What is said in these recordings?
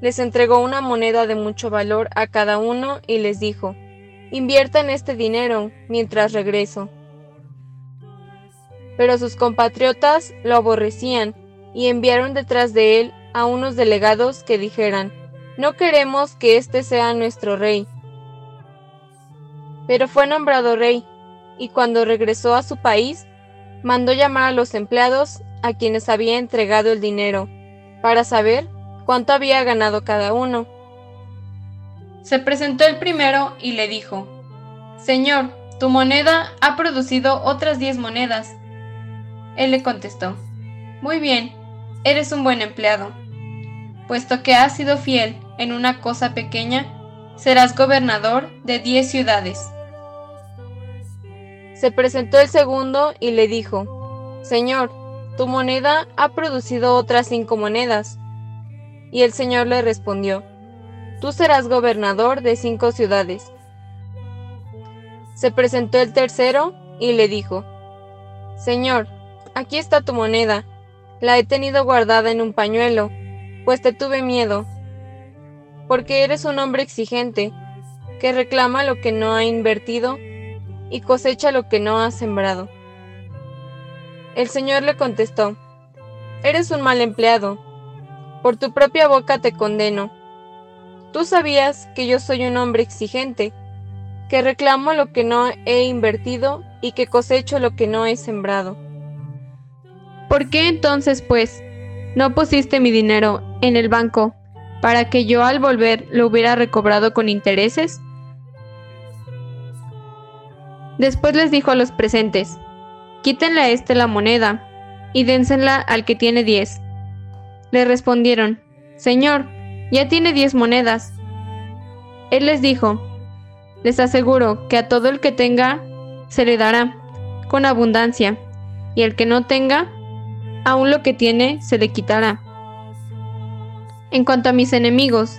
Les entregó una moneda de mucho valor a cada uno y les dijo, inviertan este dinero mientras regreso. Pero sus compatriotas lo aborrecían y enviaron detrás de él a unos delegados que dijeran, no queremos que éste sea nuestro rey. Pero fue nombrado rey, y cuando regresó a su país, mandó llamar a los empleados a quienes había entregado el dinero, para saber cuánto había ganado cada uno. Se presentó el primero y le dijo, Señor, tu moneda ha producido otras diez monedas. Él le contestó, Muy bien, eres un buen empleado. Puesto que has sido fiel en una cosa pequeña, serás gobernador de diez ciudades. Se presentó el segundo y le dijo, Señor, tu moneda ha producido otras cinco monedas. Y el Señor le respondió, Tú serás gobernador de cinco ciudades. Se presentó el tercero y le dijo, Señor, aquí está tu moneda, la he tenido guardada en un pañuelo, pues te tuve miedo, porque eres un hombre exigente, que reclama lo que no ha invertido y cosecha lo que no ha sembrado. El Señor le contestó, Eres un mal empleado, por tu propia boca te condeno. Tú sabías que yo soy un hombre exigente, que reclamo lo que no he invertido y que cosecho lo que no he sembrado. ¿Por qué entonces, pues, no pusiste mi dinero en el banco para que yo al volver lo hubiera recobrado con intereses? Después les dijo a los presentes, quítenle a este la moneda y dénsela al que tiene diez. Le respondieron, Señor, ya tiene diez monedas. Él les dijo, les aseguro que a todo el que tenga se le dará con abundancia, y el que no tenga, aún lo que tiene se le quitará. En cuanto a mis enemigos,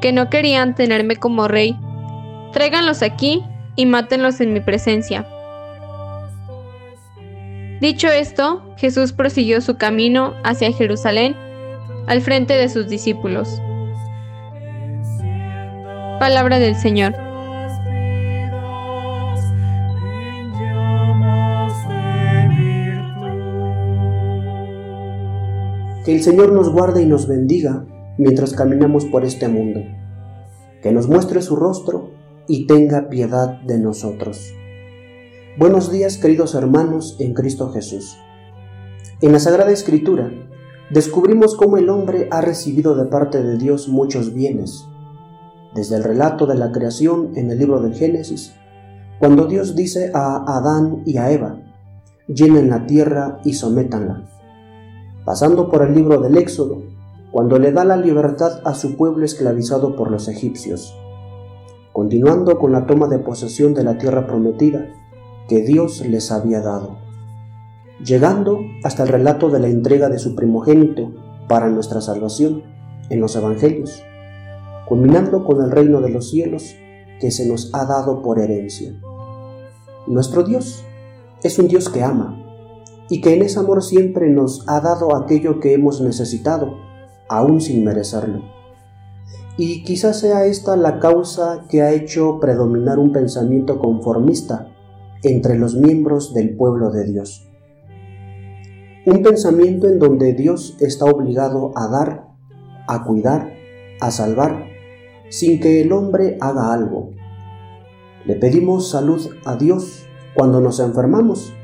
que no querían tenerme como rey, tráiganlos aquí y mátenlos en mi presencia. Dicho esto, Jesús prosiguió su camino hacia Jerusalén al frente de sus discípulos. Palabra del Señor. Que el Señor nos guarde y nos bendiga mientras caminamos por este mundo. Que nos muestre su rostro y tenga piedad de nosotros. Buenos días queridos hermanos en Cristo Jesús. En la Sagrada Escritura descubrimos cómo el hombre ha recibido de parte de Dios muchos bienes. Desde el relato de la creación en el libro del Génesis, cuando Dios dice a Adán y a Eva, llenen la tierra y sométanla. Pasando por el libro del Éxodo, cuando le da la libertad a su pueblo esclavizado por los egipcios continuando con la toma de posesión de la tierra prometida que Dios les había dado, llegando hasta el relato de la entrega de su primogénito para nuestra salvación en los Evangelios, culminando con el reino de los cielos que se nos ha dado por herencia. Nuestro Dios es un Dios que ama y que en ese amor siempre nos ha dado aquello que hemos necesitado, aún sin merecerlo. Y quizás sea esta la causa que ha hecho predominar un pensamiento conformista entre los miembros del pueblo de Dios. Un pensamiento en donde Dios está obligado a dar, a cuidar, a salvar, sin que el hombre haga algo. Le pedimos salud a Dios cuando nos enfermamos,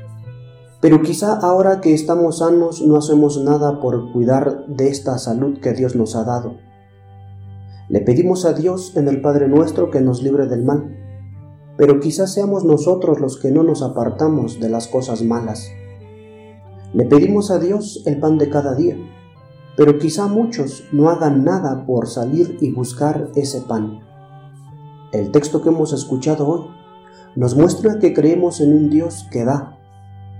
pero quizá ahora que estamos sanos no hacemos nada por cuidar de esta salud que Dios nos ha dado le pedimos a Dios en el Padre nuestro que nos libre del mal, pero quizás seamos nosotros los que no nos apartamos de las cosas malas. Le pedimos a Dios el pan de cada día, pero quizá muchos no hagan nada por salir y buscar ese pan. El texto que hemos escuchado hoy nos muestra que creemos en un Dios que da,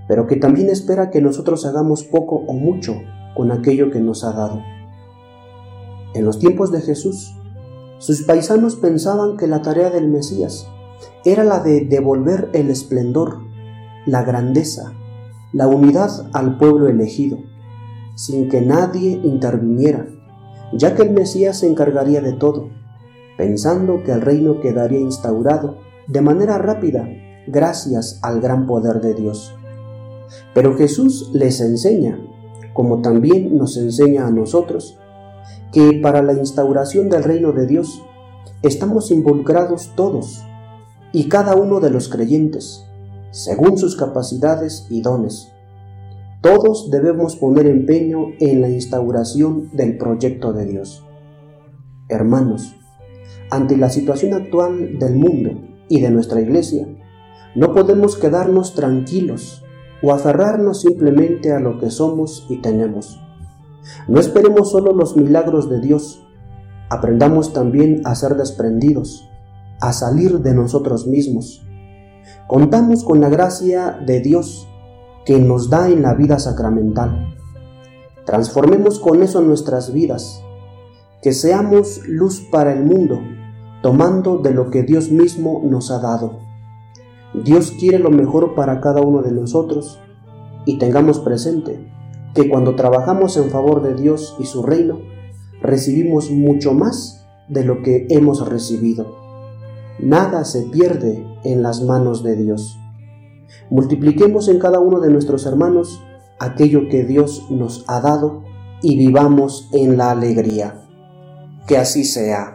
pero que también espera que nosotros hagamos poco o mucho con aquello que nos ha dado. En los tiempos de Jesús, sus paisanos pensaban que la tarea del Mesías era la de devolver el esplendor, la grandeza, la unidad al pueblo elegido, sin que nadie interviniera, ya que el Mesías se encargaría de todo, pensando que el reino quedaría instaurado de manera rápida gracias al gran poder de Dios. Pero Jesús les enseña, como también nos enseña a nosotros, que para la instauración del reino de Dios estamos involucrados todos y cada uno de los creyentes, según sus capacidades y dones. Todos debemos poner empeño en la instauración del proyecto de Dios. Hermanos, ante la situación actual del mundo y de nuestra iglesia, no podemos quedarnos tranquilos o aferrarnos simplemente a lo que somos y tenemos. No esperemos solo los milagros de Dios, aprendamos también a ser desprendidos, a salir de nosotros mismos. Contamos con la gracia de Dios que nos da en la vida sacramental. Transformemos con eso nuestras vidas, que seamos luz para el mundo, tomando de lo que Dios mismo nos ha dado. Dios quiere lo mejor para cada uno de nosotros y tengamos presente que cuando trabajamos en favor de Dios y su reino, recibimos mucho más de lo que hemos recibido. Nada se pierde en las manos de Dios. Multipliquemos en cada uno de nuestros hermanos aquello que Dios nos ha dado y vivamos en la alegría. Que así sea.